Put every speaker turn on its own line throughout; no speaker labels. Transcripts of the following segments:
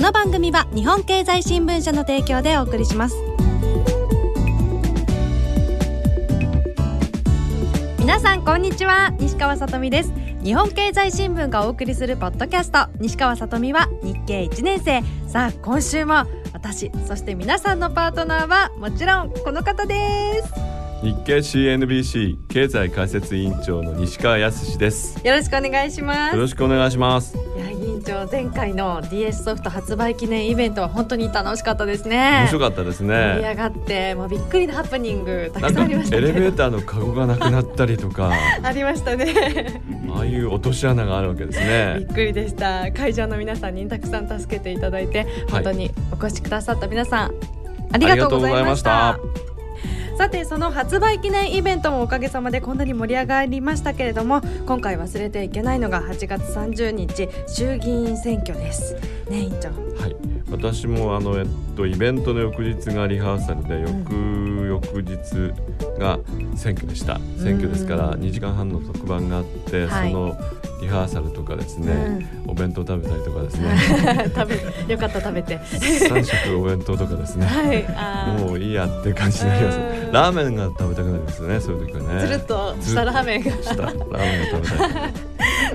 この番組は日本経済新聞社の提供でお送りします。皆さんこんにちは。西川さとみです。日本経済新聞がお送りするポッドキャスト。西川さとみは日経1年生。さあ今週も私そして皆さんのパートナーはもちろんこの方です。
日経 CNBC 経済解説委員長の西川康です。
よろしくお願いします。
よろしくお願いします
委員長前回の DS ソフト発売記念イベントは本当に楽しかったですね。
面白かったです
盛り
ね
上がってもうびっくりなハプニングたくさんありました
エレベーターのカゴがなくなったりとか。
ありましたね。
ああいう落とし穴があるわけです
び
ね
っくりでした。会場の皆さんにたくさん助けていただいて本当にお越しくださった皆さんありがとうございましたさてその発売記念イベントもおかげさまでこんなに盛り上がりましたけれども今回忘れていけないのが8月30日衆議院選挙です。ね委員長。
はい。私もあのえっとイベントの翌日がリハーサルで翌翌日が選挙でした。選挙ですから2時間半の特番があって、
はい。
そのリハーサルとかですね、お弁当食べたりとかですね。
食べよかった食べて。
3食お弁当とかですね。
はい。
もういいやって感じになります。
うん。
ラーメンが食べたくなりますよねそういう時はね。
つるっとしたラーメンが。
したラーメンが食べたい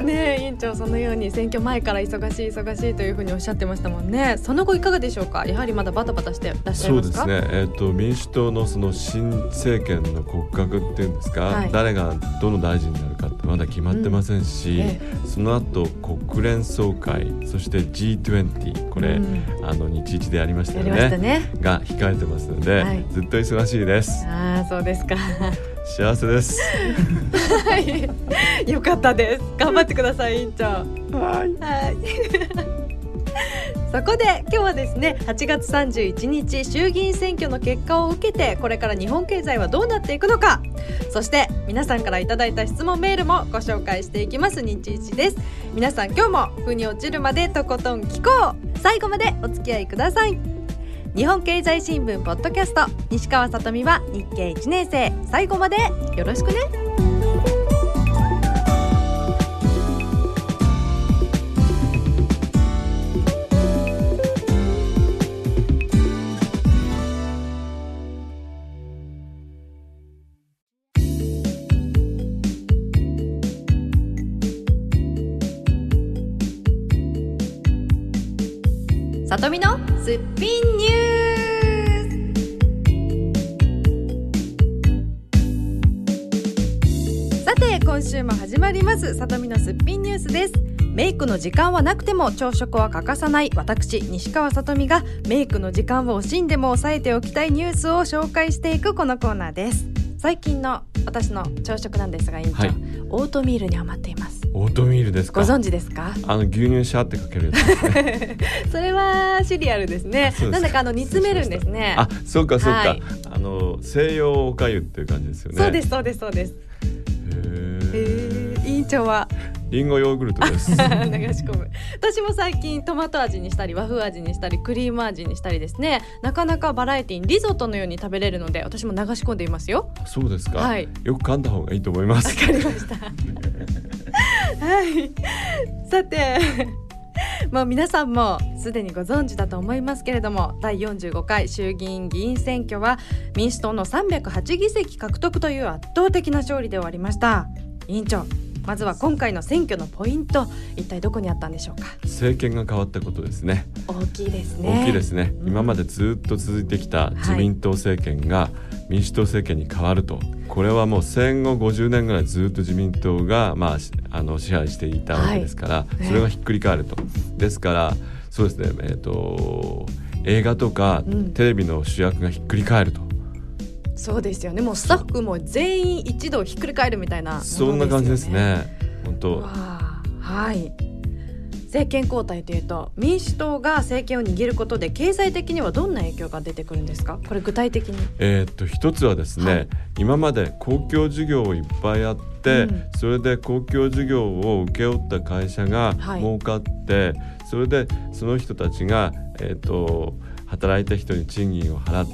ねえ委員長そのように選挙前から忙しい忙しいというふうにおっしゃってましたもんね。その後いかがでしょうか？やはりまだバタバタしてらっしゃい
そう
ますか？
ですね。えっ、と民主党のその新政権の骨格っていうんですか、
はい。
誰がどの大臣になるかってまだ決まってません。し、
え。
その後国連総会そして G20 これ、
うん。
あの日一でやりましたよね。
ね。
が控えてますので、
はい。
ずっと忙しいです。
ああそうですか
幸せです。
はい。よかったです。頑張ってください委員長。
はい。
はい。そこで今日はですね8月31日衆議院選挙の結果を受けてこれから日本経済はどうなっていくのか。そして皆さんからいただいた質問メールもご紹介していきます。日一です。皆さん今日も腑に落ちるまでとことん聞こう。最後までお付き合いください日本経済新聞ポッドキャスト。西川さとみは日経1年生。最後までよろしくね。クの時間はなくても朝食は欠かさない。私西川さとみがメイクの時間を惜しんでも抑えておきたいニュースを紹介していくこのコーナーです。最近の私の朝食なんですが委員長、
はい
オートミールにハマっています。
オートミールですか？
ご存知ですか？
あの牛乳シャーってかけるね。
それはシリアルですね。なんだかあの煮詰めるんですね。
あそうかそうか、
はい。
あの西洋おかゆっていう感じですよね。
そうですそうですそうです。
へ
え委員長は？
リンゴヨーグルトです。
流し込む。私も最近トマト味にしたり和風味にしたりクリーム味にしたりですね。なかなかバラエティにリゾットのように食べれるので私も流し込んでいますよ。
そうですか、
はい。
よく噛んだ方がいいと思いま
わ
す
かりました。はい。さて もう皆さんもすでにご存知だと思いますけれども第45回衆議院議員選挙は民主党の308議席獲得という圧倒的な勝利で終わりました。委員長まずは今回の選挙のポイント一体どこにあったんでしょうか？
政権が変わったことですね。
大きいですね。
大きいですね、
うん。
今までずっと続いてきた自民党政権が民主党政権に変わると、これはもう戦後50年ぐらいずっと自民党が、まあし、あの支配していたわけですから、
はい。
それがひっくり返ると、ですからそうですねえっ、と映画とか
うん。
テレビの主役がひっくり返ると
そうですよね。もうスタッフも全員一度ひっくり返るみたいな。もの
そんな感じですね。本当。
はい。政権交代というと民主党が政権を握ることで経済的にはどんな影響が出てくるんですか？これ具体的に。
えーっと一つはですね、
はい。
今まで公共事業をいっぱいあって、
うん。
それで公共事業を請け負った会社が
はい。
儲かって、それでその人たちが、えーっと働いた人に賃金を払っ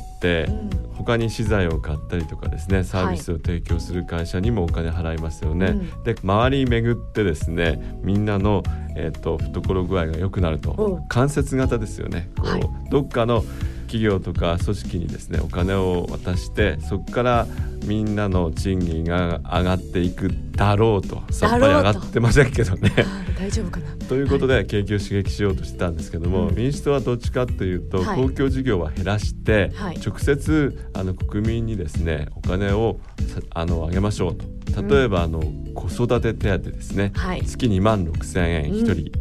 他に資材を買ったりとかですねサービスを提供する会社にもお金払いますよね。
うん。
で周り巡ってですねみんなの、えー、と懐具合が良くなる
おう。
と間接型ですよね。こう
はい。
どっかの企業とか組織にですねお金を渡してそこからみんなの賃金が上がっていくだろうとさっぱり上がってませんけどね。
大丈夫かな。
ということで景気を刺激しようとしてたんですけども、
うん。
民主党はどっちかというと、
はい。
公共事業は減らして、
はい。
直接あの国民にですねお金をさあの上げましょうと。例えば、あの子育て手当ですね、
はい。
月2万6千円
うん。
1人、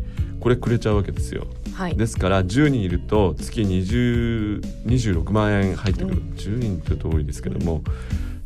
これくれちゃうわけですよ。
はい。
ですから10人いると月20 26万円入ってくる、
うん。
10人って多いですけども。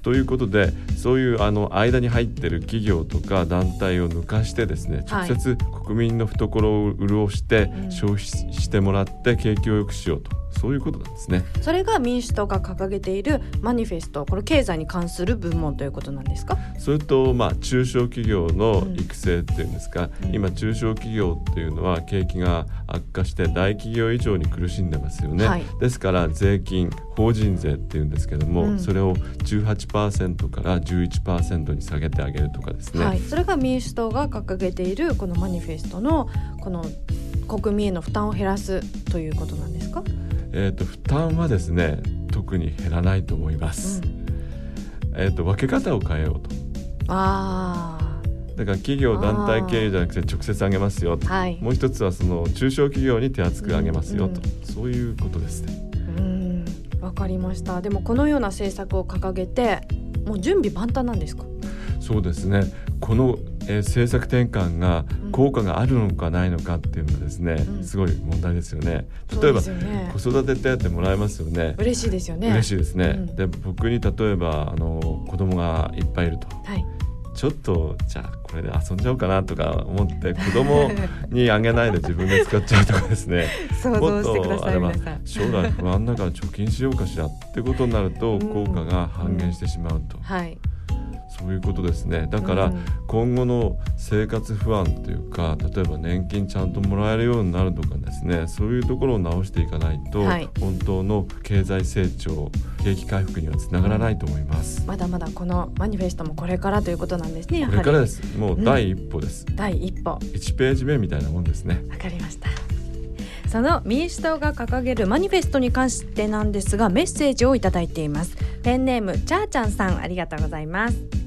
ということでそういうあの間に入ってる企業とか団体を抜かしてですね
はい。
直接国民の懐を潤して
うん。
消費してもらって景気を良くしようとそういうことなんですね。
それが民主党が掲げているマニフェストこれ経済に関する部門ということなんですか？
それとまあ中小企業の育成っていうんですか、
うん。
今中小企業っていうのは景気が悪化して大企業以上に苦しんでますよね、
はい。
ですから税金法人税っていうんですけども、
うん。
それを18%から11%に下げてあげるとかですね、
はい、それが民主党が掲げているこのマニフェストのこの国民への負担を減らすということなんですか、
えー、と負担はですね特に減らないと思います、えー、と分け方を変えようと。
あ
だから企業団体経営じゃなくて直接上げますよと。
あはい。
もう一つはその中小企業に手厚く上げますよと、
うん。
そういうことですね。
うん。わかりました。でもこのような政策を掲げてもう準備万端なんですか？
そうですね。この、えー政策転換が
うん。
効果があるのかないのかっていうのはですね、
うん。
すごい問題ですよね。例えば
ね
子育て手当もらえますよね。
嬉しいですよね。
嬉しいですね。
うん。
で僕に例えばあの子供がいっぱいいると
はい
ちょっとじゃあこれで遊んじゃおうかなとか思って 子供にあげないで自分で使っちゃうとかですね。
想像してください
もっとあれは
皆さん
将来不安だから貯金しようかしらってことになると
うん。
効果が半減してしまうと、
はい
そういうことですね。だから
うん。
今後の生活不安というか例えば年金ちゃんともらえるようになるとかですね。そういうところを直していかないと、
はい。
本当の経済成長景気回復にはつながらないと思います。
まだまだこのマニフェストもこれからということなんですね
これからです。もう第一歩です、
第一歩。
1ページ目みたいなもんですね。
わかりました。その民主党が掲げるマニフェストに関してなんですがメッセージをいただいています。ペンネームチャーちゃんさんありがとうございます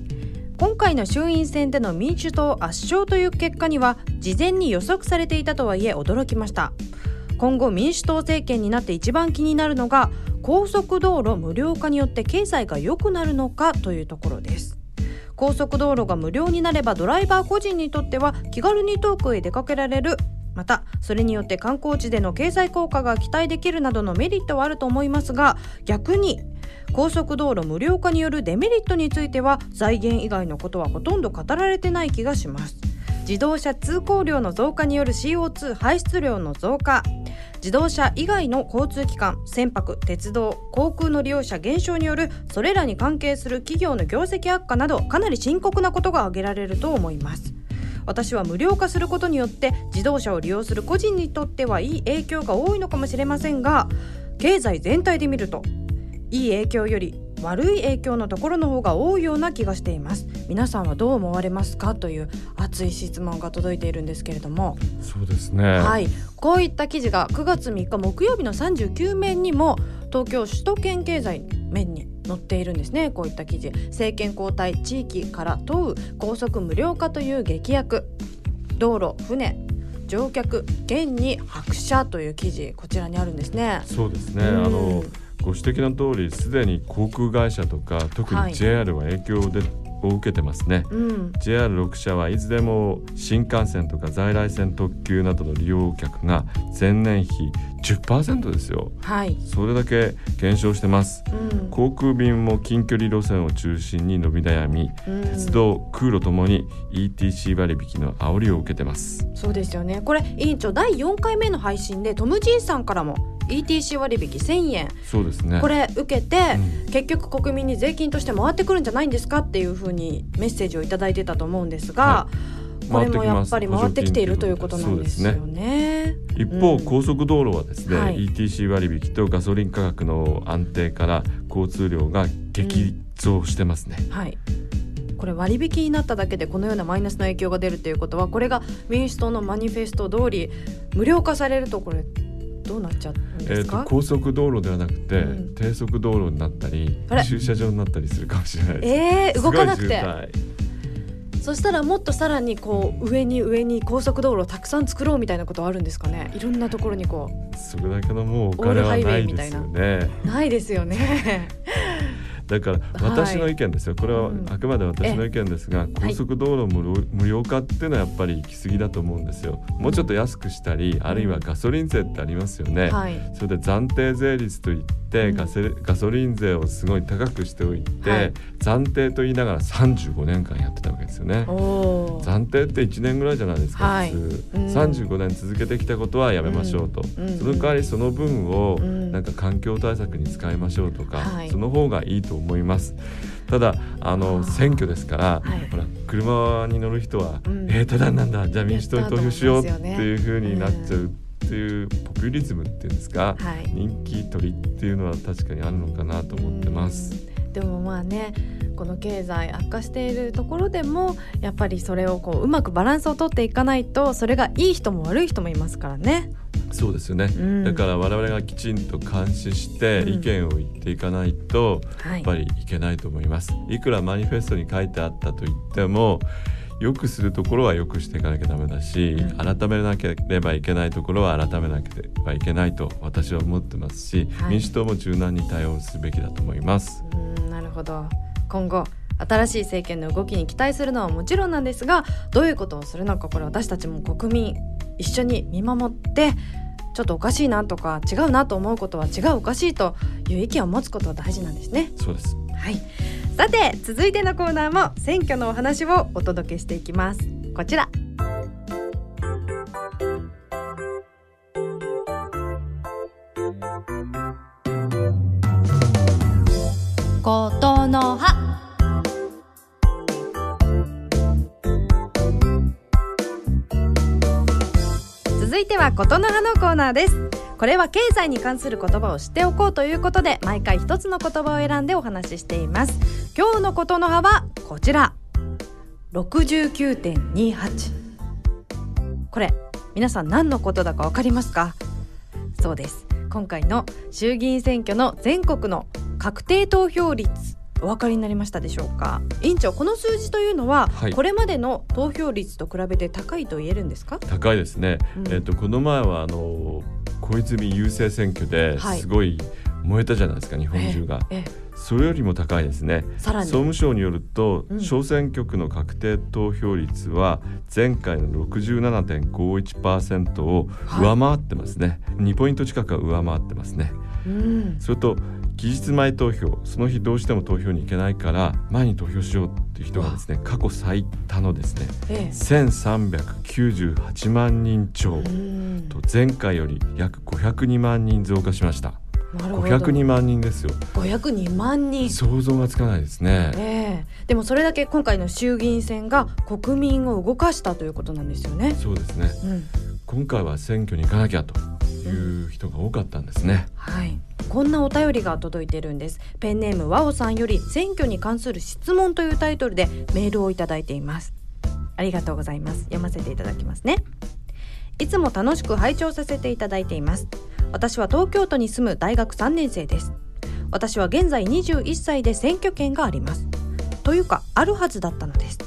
今回の衆院選での民主党圧勝という結果には事前に予測されていたとはいえ驚きました。今後民主党政権になって一番気になるのが高速道路無料化によって経済が良くなるのかというところです。高速道路が無料になればドライバー個人にとっては気軽に遠くへ出かけられるまたそれによって観光地での経済効果が期待できるなどのメリットはあると思いますが逆に高速道路無料化によるデメリットについては財源以外のことはほとんど語られてない気がします。自動車通行量の増加による CO2 排出量の増加自動車以外の交通機関船舶鉄道航空の利用者減少によるそれらに関係する企業の業績悪化などかなり深刻なことが挙げられると思います。私は無料化することによって自動車を利用する個人にとってはいい影響が多いのかもしれませんが経済全体で見るといい影響より悪い影響のところの方が多いような気がしています。皆さんはどう思われますかという熱い質問が届いているんですけれども。
そうですね。
はい、こういった記事が9月3日木曜日の39面にも東京首都圏経済面に載っているんですね。こういった記事。政権交代地域から問う。高速無料化という劇薬。道路船乗客現に拍車という記事。こちらにあるんですね。
そうですね、
うん。
あのご指摘の通りすでに航空会社とか特
はい。
に JR は影響でを受けてますね。
うん。
JR6 社はいずれも新幹線とか在来線特急などの利用客が前年比10%ですよ。
はい、
それだけ減少してます。
うん。
航空便も近距離路線を中心に伸び悩み
うん。
鉄道空路ともに ETC 割引の煽りを受けてます。
そうですよね。これ委員長第4回目の配信でトム・ジーさんからも ETC 割引1000円
そうですね。
これ受けて、
うん。
結局国民に税金として回ってくるんじゃないんですかっていうふうにメッセージをいただいてたと思うんですが、
は
これもやっぱり
回
回ってきているということなんですよ
そう
ね。
一方、
うん。
高速道路はですね、
はい。
ETC 割引とガソリン価格の安定から交通量が激増してますね、
はい。これ割引になっただけでこのようなマイナスの影響が出るということはこれが民主党のマニフェスト通り無料化されるとこれどうなっちゃうんですか、
高速道路ではなくて、
うん。
低速道路になったり駐車場になったりするかもしれないです。
えー、動かなくて？そしたらもっとさらにこう上に上に高速道路をたくさん作ろうみたいなことはあるんですかね？いろんなところにこ
それだけのもうお金はないですよね。
うないですよね。
だから私の意見ですよ、これは
うん。
あくまで私の意見ですが、高速道路無料無料化っていうのはやっぱり行き過ぎだと思うんですよ。もうちょっと安くしたり、あるいはガソリン税ってありますよね。
はい。
それで暫定税率といって、
うん。
ガセガソリン税をすごい高くしておいて、
はい。
暫定と言いながら35年間やってたわけですよね。暫定って1年ぐらいじゃないですか、
はい。
普通、
うん。
35年続けてきたことはやめましょうと、
うん。うん。
その代わりその分を
うん。
なんか環境対策に使いましょうとか、
はい。
その方がいいと思います。ただあ
あ
の
ー。
選挙ですから、
はい。
ほら車に乗る人は、
うん。
えー、ただなんだじゃあ民主党に投票しようって
い
うふうになっちゃうっていうポピュリズムっていうんですか、
はい。
人気取りっていうのは確かにあるのかなと思ってます。
うん。でもまあねこの経済悪化しているところでもやっぱりそれをこううまくバランスを取っていかないとそれがいい人も悪い人もいますからね。
そうですよね、
うん。
だから我々がきちんと監視して
うん。
意見を言っていかないと、
はい。
やっぱりいけないと思います。いくらマニフェストに書いてあったと言っても良くするところは良くしていかなきゃダメだし、
うん。
改めなければいけないところは改めなければいけないと私は思ってますし、
はい。
民主党も柔軟に対応すべきだと思います。
うんなるほど。今後新しい政権の動きに期待するのはもちろんなんですがどういうことをするのかこれ私たちも国民一緒に見守ってちょっとおかしいなとか違うなと思うことは違うおかしいという意見を持つことは大事なんですね。
そうです
はい。さて続いてのコーナーも選挙のお話をお届けしていきます。こちら。はことの葉のコーナーです。これは経済に関する言葉を知っておこうということで毎回一つの言葉を選んでお話ししています。今日のことの葉はこちら。69.28これ皆さん何のことだかわかりますか？そうです。今回の衆議院選挙の全国の確定投票率。お分かりになりましたでしょうか？委員長この数字というのは、
はい。
これまでの投票率と比べて高いと言えるんですか？
高いですね、
うん。
えっとこの前はあの小泉郵政選挙で
はい。
すごい燃えたじゃないですか、日本中が、
ええ
それよりも高いですね。
さらに。
総務省によると、
うん。
小選挙区の確定投票率は前回の67.51%を上回ってますね、2ポイント近くは上回ってますね
うん。
それと期日前投票その日どうしても投票に行けないから前に投票しようっていう人がですね過去最多のですね
ええ。
1398万人超。
うん。
と前回より約502万人増加しました。
なるほど。
502万人ですよ。
502万人。
想像がつかないですね。
ええ。でもそれだけ今回の衆議院選が国民を動かしたということなんですよね。
そうですね。
うん、
今回は選挙に行かなきゃという人が多かったんですね
はい。こんなお便りが届いてるんです。ペンネームわおさんより選挙に関する質問というタイトルでメールをいただいています。ありがとうございます。読ませていただきますね。いつも楽しく拝聴させていただいています。私は東京都に住む大学3年生です。私は現在21歳で選挙権があります。というか、あるはずだったのです。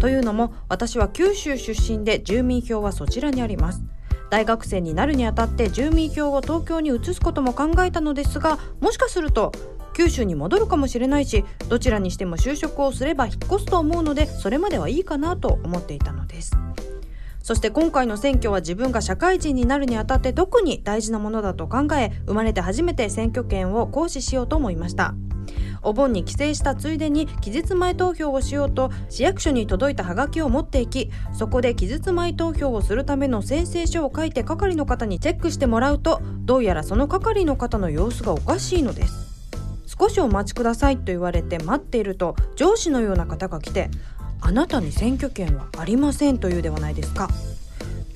というのも、私は九州出身で住民票はそちらにあります。大学生になるにあたって住民票を東京に移すことも考えたのですがもしかすると九州に戻るかもしれないしどちらにしても就職をすれば引っ越すと思うのでそれまではいいかなと思っていたのです。そして今回の選挙は自分が社会人になるにあたって特に大事なものだと考え生まれて初めて選挙権を行使しようと思いました。お盆に帰省したついでに期日前投票をしようと市役所に届いたハガキを持っていきそこで期日前投票をするための宣誓書を書いて係の方にチェックしてもらうとどうやらその係の方の様子がおかしいのです少しお待ちくださいと言われて待っていると上司のような方が来てあなたに選挙権はありませんというではないですか。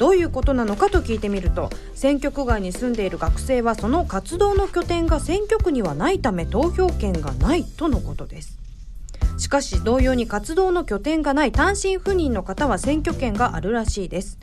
どういうことなのかと聞いてみると選挙区外に住んでいる学生はその活動の拠点が選挙区にはないため投票権がないとのことです。しかし同様に活動の拠点がない単身赴任の方は選挙権があるらしいです。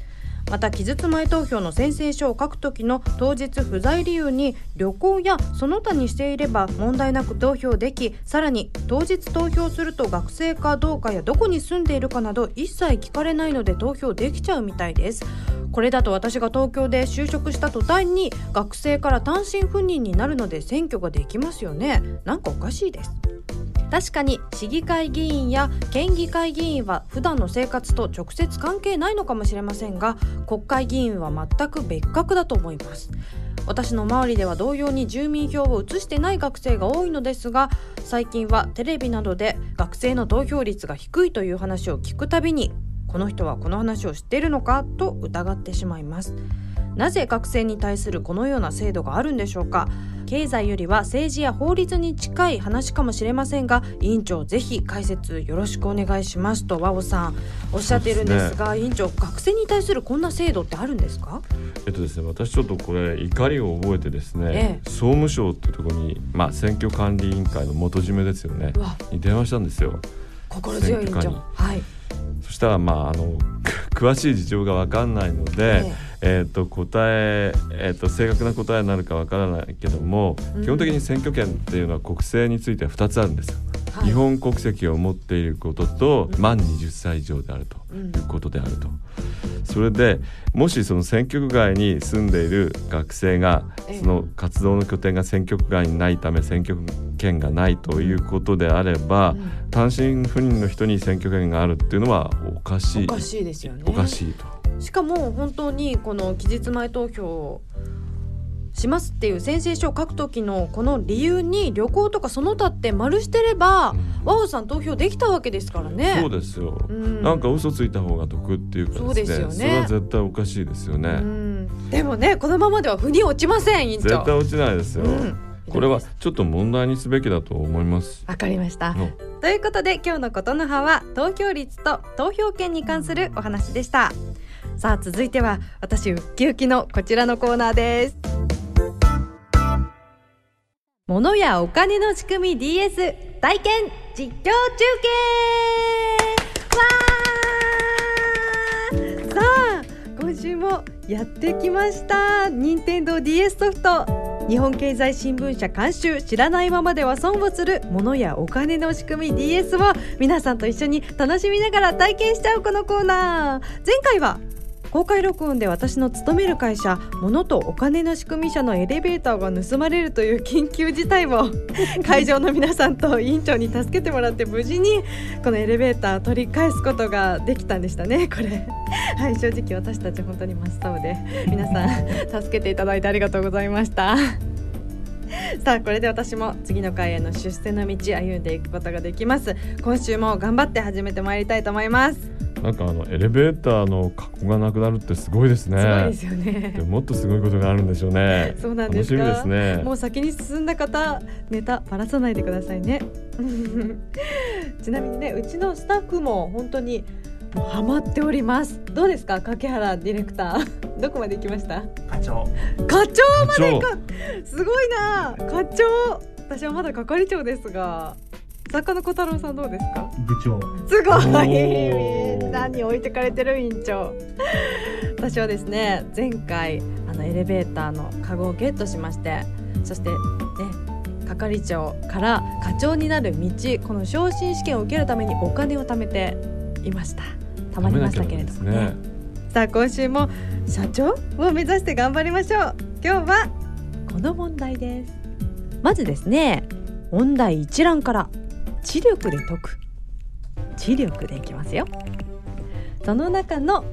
また期日前投票の宣誓書を書く時の当日不在理由に旅行やその他にしていれば問題なく投票できさらに当日投票すると学生かどうかやどこに住んでいるかなど一切聞かれないので投票できちゃうみたいです。これだと私が東京で就職した途端に学生から単身赴任になるので選挙ができますよね。なんかおかしいです。確かに市議会議員や県議会議員は普段の生活と直接関係ないのかもしれませんが国会議員は全く別格だと思います。私の周りでは同様に住民票を移してない学生が多いのですが最近はテレビなどで学生の投票率が低いという話を聞くたびにこの人はこの話を知っているのかと疑ってしまいます。なぜ学生に対するこのような制度があるんでしょうか？経済よりは政治や法律に近い話かもしれませんが委員長ぜひ解説よろしくお願いしますと和尾さんおっしゃっているんですが、ね、委員長学生に対するこんな制度ってあるんですか？
えっとですね私ちょっとこれ怒りを覚えてですね、ええ、総務省ってところにまあ選挙管理委員会の元締めですよね。に電話したんですよ。
心強い委員長。はい。
そしたらまああの 詳しい事情が分かんないので、ええー、と答ええー、と正確な答えになるか分からないけども、うん、基本的に選挙権っていうのは国政については2つあるんですよ。はい、日本国籍を持っていることと、うん、満20歳以上であるということであると。それでもしその選挙区外に住んでいる学生がその活動の拠点が選挙区外にないため選挙権がないということであれば、単身赴任の人に選挙権があるっていうのはおかしい。
おかしいですよね。
おかしいと。
しかも本当にこの期日前投票しますっていう宣誓書を書く時のこの理由に旅行とかその他って丸してれば、和尾さん投票できたわけですからね。
そうですよ、うん、なんか嘘ついた方が得っていうかそうですよね。それは絶対おかしいですよね、う
ん、でもねこのままでは腑に落ちません
絶対落ちないですよ、うん。これはちょっと問題にすべきだと思います。
わかりました、ということで今日のことの葉は投票率と投票権に関するお話でしたさあ続いては私ウッキウキのこちらのコーナーです。物やお金の仕組み DS 体験実況中継。わー。さあ今週もやってきました。任天堂 d s ソフト。日本経済新聞社監修知らないままでは損をする物やお金の仕組み DS を皆さんと一緒に楽しみながら体験しちゃうこのコーナー。前回は公開録音で私の勤める会社物とお金の仕組み社のエレベーターが盗まれるという緊急事態を 会場の皆さんと委員長に助けてもらって無事にこのエレベーター取り返すことができたんでしたねこれ。はい正直私たち本当に真っ青で皆さん助けていただいてありがとうございました。さあこれで私も次の回への出世の道歩んでいくことができます。今週も頑張って始めてまいりたいと思います
なんかあのエレベーターの格好がなくなるってすごいですね。
すごいですよね。
でもっとすごいことがあるんでしょうね。
そうなんです楽しみですね。もう先に進んだ方、ネタばらさないでくださいね。ちなみにね、うちのスタッフも本当にもうハマっております。どうですか、柿原ディレクター。どこまで行きました？
課長。
課長まで行く。すごいな、課長。私はまだ係長ですが。作家の小太郎さんどうですか？
部長。
すごい。何置いてかれてる委員長。私はですね前回あのエレベーターのカゴをゲットしましてそしてね係長から課長になる道この昇進試験を受けるためにお金を貯めていました。たまりましたけれどもね、ね、さあ今週も社長を目指して頑張りましょう。今日はこの問題です。まずですね問題一覧から知力で解く。知力でいきますよ。その中の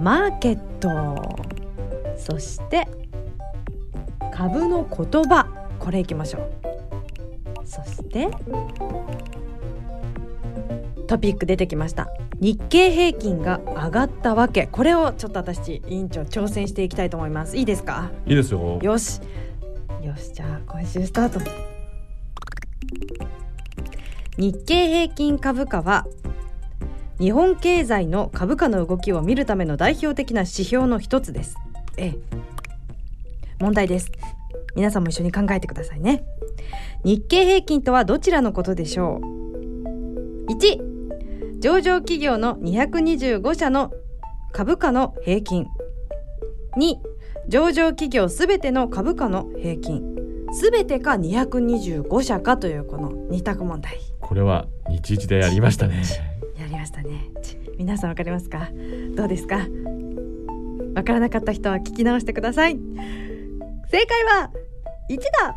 マーケット。そして株の言葉。これいきましょう。そしてトピック出てきました。日経平均が上がったわけ。これをちょっと私委員長挑戦していきたいと思います。いいですか？
いいですよ。
よし。よし。じゃあ今週スタート日経平均株価は日本経済の株価の動きを見るための代表的な指標の一つです。ええ。問題です。皆さんも一緒に考えてくださいね。日経平均とはどちらのことでしょう？1上場企業の225社の株価の平均。2上場企業すべての株価の平均。すべてか225社かというこの二択問題。
これは日一でやりましたね。
やりましたね。皆さんわかりますか？どうですか？わからなかった人は聞き直してください。正解は1だ。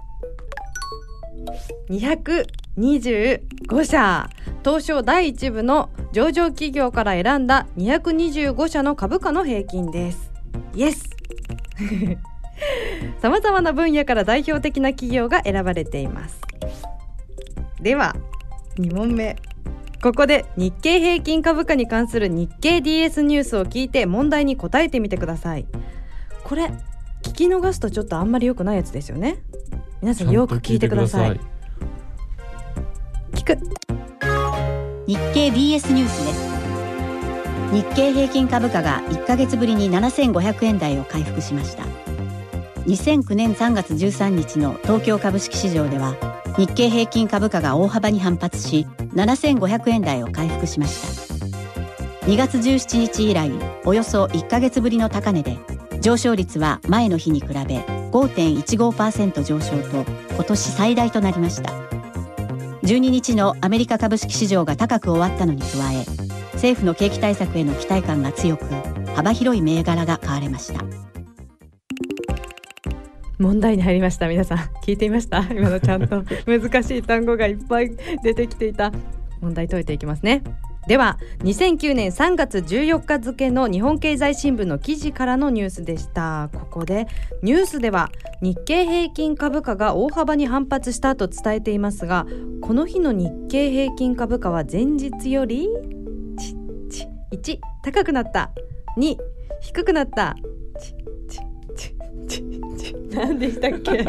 225社。東証第1部の上場企業から選んだ225社の株価の平均です。イエス。さまざまな分野から代表的な企業が選ばれています。では2問目。ここで日経平均株価に関する日経 DS ニュースを聞いて問題に答えてみてください。これ聞き逃すとちょっとあんまり良くないやつですよね。皆さんよく聞いてください。聞く
日経 BS ニュースです。日経平均株価が1ヶ月ぶりに7500円台を回復しました2009年3月13日の東京株式市場では日経平均株価が大幅に反発し7500円台を回復しました。2月17日以来およそ1ヶ月ぶりの高値で上昇率は前の日に比べ5.15%上昇と今年最大となりました。12日のアメリカ株式市場が高く終わったのに加え政府の景気対策への期待感が強く幅広い銘柄が買われました。
問題に入りました。皆さん聞いていました？今のちゃんと。難しい単語がいっぱい出てきていた。問題解いていきますね。では2009年3月14日付の日本経済新聞の記事からのニュースでした。ここでニュースでは日経平均株価が大幅に反発したと伝えていますがこの日の日経平均株価は前日より1高くなった。2低くなった。何でしたっけ？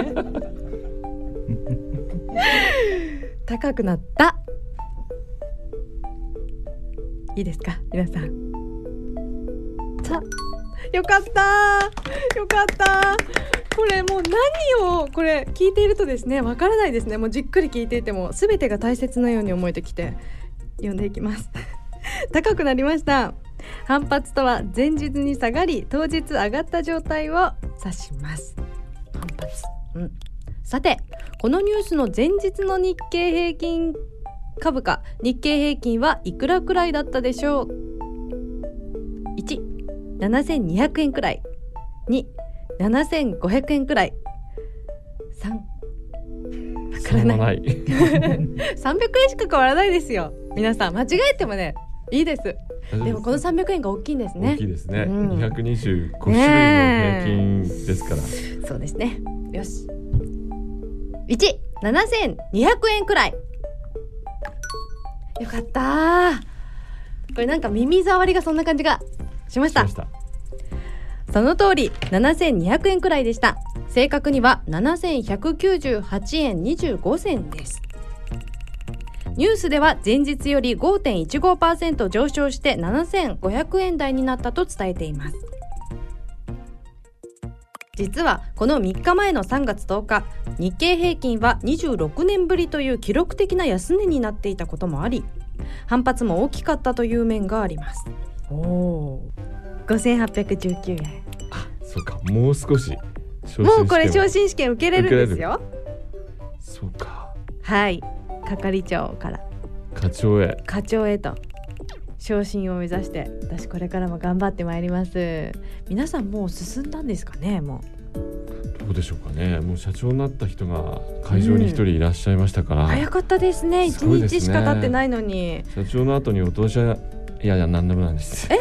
高くなった。いいですか？皆さん。さよかった。よかった。これもう何をこれ聞いているとですねわからないですね。もうじっくり聞いていても全てが大切なように思えてきて。読んでいきます。高くなりました反発とは前日に下がり当日上がった状態を指します。反発、うん、さてこのニュースの前日の日経平均株価日経平均はいくらくらいだったでしょう？17200円くらい。27500円くらい。3わからない。
ない。
300円しか変わらないですよ。皆さん間違えてもねいいです。でもこの300円が大きいんですね。
大きいですね、
うん。
225種類の平均ですから、
そうですね。よし。1 7200円くらい。よかった。ーこれなんか耳障りがそんな感じがしました。
しました。
その通り7200円くらいでした。正確には7198円25銭ですニュースでは前日より5.15%上昇して7500円台になったと伝えています。実はこの3日前の3月10日日経平均は26年ぶりという記録的な安値になっていたこともあり反発も大きかったという面があります。おお5819円
そうかもう少し
もうこれ昇進試験受けれるんですよ
そうか
はい係長から。
課長へ。
課長へと。昇進を目指して。私これからも頑張ってまいります。皆さんもう進んだんですかねも
どううでしょうかね。もう社長になった人が会場に一人いらっしゃいましたから、
早かったですね。一
ね。
日しか経ってないのに。
社長の後にお通しはいやいや何でもないです。
え？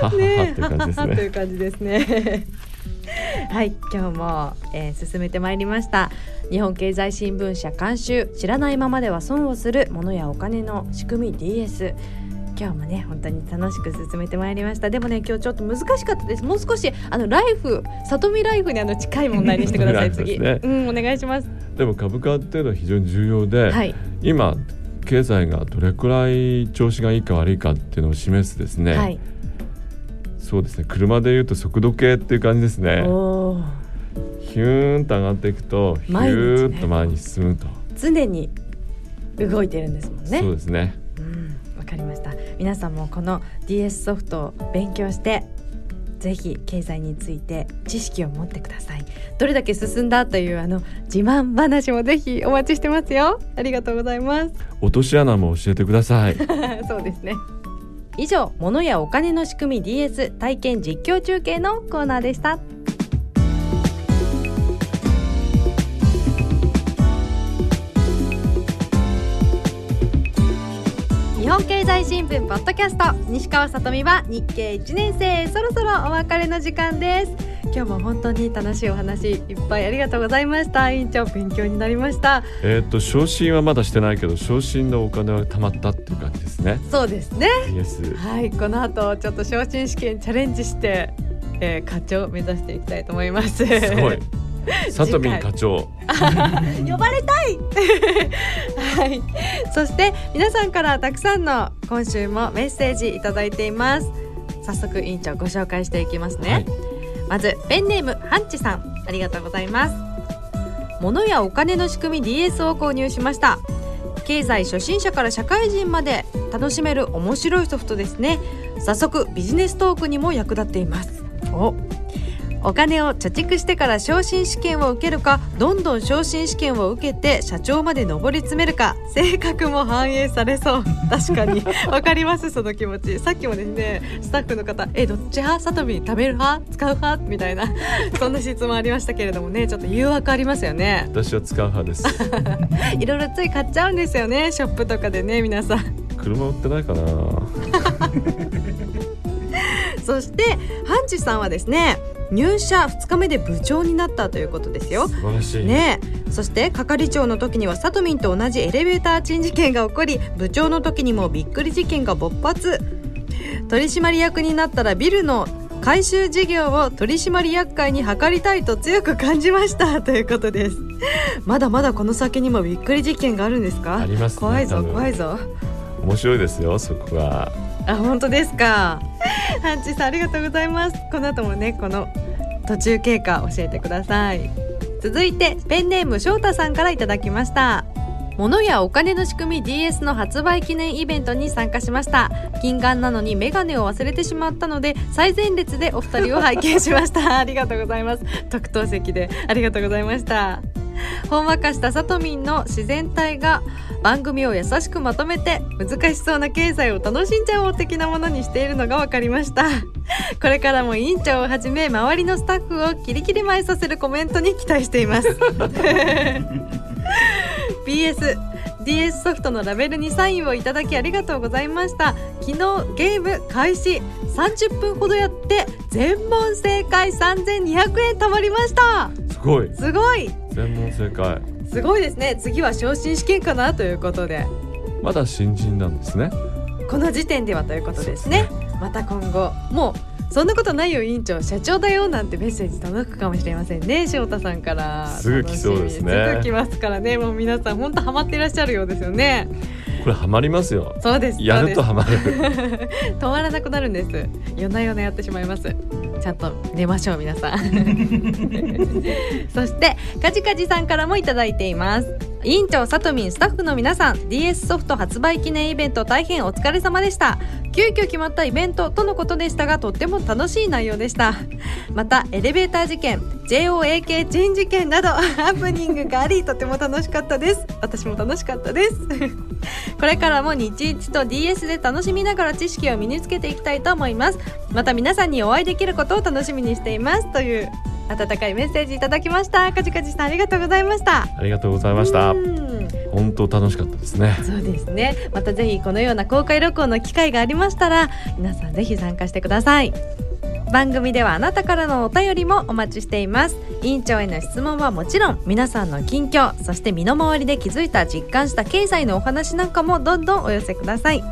はははっていう感じです
とい
ね
う感じですねはい今日も、えー進めてまいりました。日本経済新聞社監修知らないままでは損をする物やお金の仕組み DS 今日もね本当に楽しく進めてまいりました。でもね今日ちょっと難しかったです。もう少しあのライフ里見ライフにあの近い問題にしてください 次、
ライフです
うんお願いします。
でも株価っていうのは非常に重要で、
はい。
今経済がどれくらい調子がいいか悪いかっていうのを示すですね、
はい
そうですね車でいうと速度計っていう感じですねヒューンと上がっていくとヒューッと前に進むと、
常に動いてるんですもんね
そうですね
うん、わかりました。皆さんもこの DS ソフトを勉強して、ぜひ経済について知識を持ってください。どれだけ進んだというあの自慢話もぜひお待ちしてますよ。ありがとうございます。
落とし穴も教えてください
そうですね。以上、物やお金の仕組み DS 体験実況中継のコーナーでした。日本経済新聞ポッドキャスト西川さとみは日経1年生そろそろお別れの時間です今日も本当に楽しいお話いっぱいありがとうございました。委員長勉強になりました。
えっと昇進はまだしてないけど昇進のお金は貯まったっていう感じですね。
そうですね。はいこの後ちょっと昇進試験チャレンジして、えー、課長を目指していきたいと思います。
すごい。さとみん課長
呼ばれたい。はい。そして皆さんからたくさんの今週もメッセージいただいています。早速委員長ご紹介していきますね、
はい
まずペンネームハンチさんありがとうございます。物やお金の仕組み DS を購入しました。経済初心者から社会人まで楽しめる面白いソフトですね。早速ビジネストークにも役立っています。お。お金を貯蓄してから昇進試験を受けるかどんどん昇進試験を受けて社長まで上り詰めるか性格も反映されそう。確かに。わかりますその気持ち。さっきもですねスタッフの方「えどっち派さとみ食べる派？使う派?」みたいな そんな質問ありましたけれどもねちょっと誘惑ありますよね。
私は使う派です。
いろいろつい買っちゃうんですよねショップとかでね皆さん。
車売ってないかな。
そしてハンチさんはですね入社2日目で部長になったということですよ。
素晴らしい、
ねえ。そして係長の時にはさとみんと同じエレベーター珍事件が起こり部長の時にもびっくり事件が勃発。取締役になったらビルの回収事業を取締役会に諮りたいと強く感じました。ということです。まだまだこの先にもびっくり事件があるんですか？
ありますね。
怖いぞ怖いぞ。
面白いですよそこが
あ本当ですか？ハンチさんありがとうございます。この後もねこの途中経過教えてください。続いてペンネーム翔太さんからいただきました。物やお金の仕組み DS の発売記念イベントに参加しました。近眼なのにメガネを忘れてしまったので最前列でお二人を拝見しました。ありがとうございます。特等席でありがとうございました。ほんわかしたさとみんの自然体が番組を優しくまとめて難しそうな経済を楽しんじゃおう的なものにしているのが分かりました。これからも委員長をはじめ周りのスタッフをキリキリ前させるコメントに期待しています。BS DS ソフトのラベルにサインをいただきありがとうございました。昨日ゲーム開始30分ほどやって全問正解3200円貯まりました。
すごい。
すごい
全問正解。
すごいですね。次は昇進試験かなということで。
まだ新人なんですね。
この時点ではということですね。また今後。もうそんなことないよ委員長。社長だよなんてメッセージ届くかもしれませんね。翔太さんから。
すぐ来そうですね。
すぐ来ますからね。もう皆さん本当ハマっていらっしゃるようですよね。
これハマりますよ。
そうです。
やるとハマる。
止まらなくなるんです。夜な夜なやってしまいますちゃんと寝ましょう皆さん。そしてカジカジさんからもいただいています。委員長さとみんスタッフの皆さん DS ソフト発売記念イベント大変お疲れ様でした。急遽決まったイベントとのことでしたがとっても楽しい内容でした。またエレベーター事件 JOAK チェン事件など ハプニングがありとても楽しかったです。私も楽しかったです。これからも日一と DS で楽しみながら知識を身につけていきたいと思います。また皆さんにお会いできることを楽しみにしています。という温かいメッセージいただきました。かじかじさんありがとうございました。
ありがとうございました。
うん。
本当楽しかったですね。
そうですね。またぜひこのような公開録音の機会がありましたら皆さんぜひ参加してください。番組ではあなたからのお便りもお待ちしています。委員長への質問はもちろん皆さんの近況そして身の回りで気づいた実感した経済のお話なんかもどんどんお寄せください。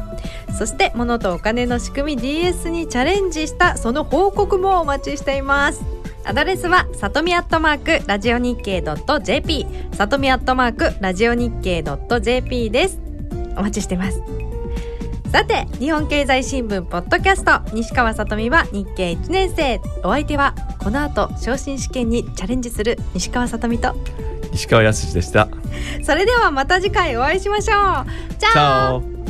そして物とお金の仕組み DS にチャレンジしたその報告もお待ちしていますアドレスはさとみアットマークラジオ日経 .jp さとみアットマークラジオ日経 .jp です。お待ちしてます。さて日本経済新聞ポッドキャスト西川さとみは日経1年生。お相手はこの後昇進試験にチャレンジする西川さとみと。
石川康でした。
それではまた次回お会いしましょう。チ
ャオ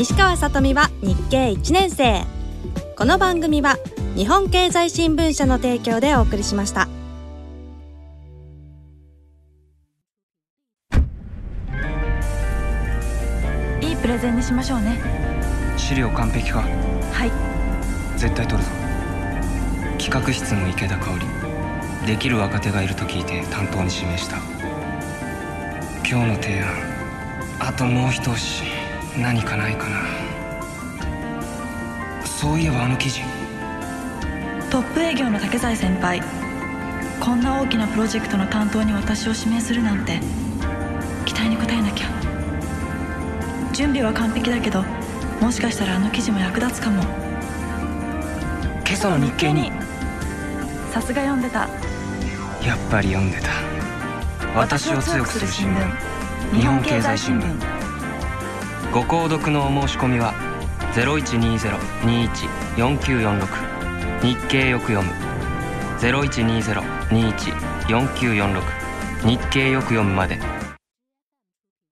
西川さとみは日経1年生。この番組は日本経済新聞社の提供でお送りしました。
いいプレゼンにしましょうね。
資料完璧か？
はい。
絶対取るぞ。企画室の池田香織。できる若手がいると聞いて担当に指名した。今日の提案あともう一押し何かないかな。そういえばあの記事。
トップ営業の竹財先輩。こんな大きなプロジェクトの担当に私を指名するなんて。期待に応えなきゃ。準備は完璧だけどもしかしたらあの記事も役立つかも。
今朝の日経に。
さすが読んでた。
やっぱり読んでた。私を強くする新聞。日本経済新聞ご購読のお申し込みは0120-21-4946日経よく読む。0120-21-4946日経よく読むまで。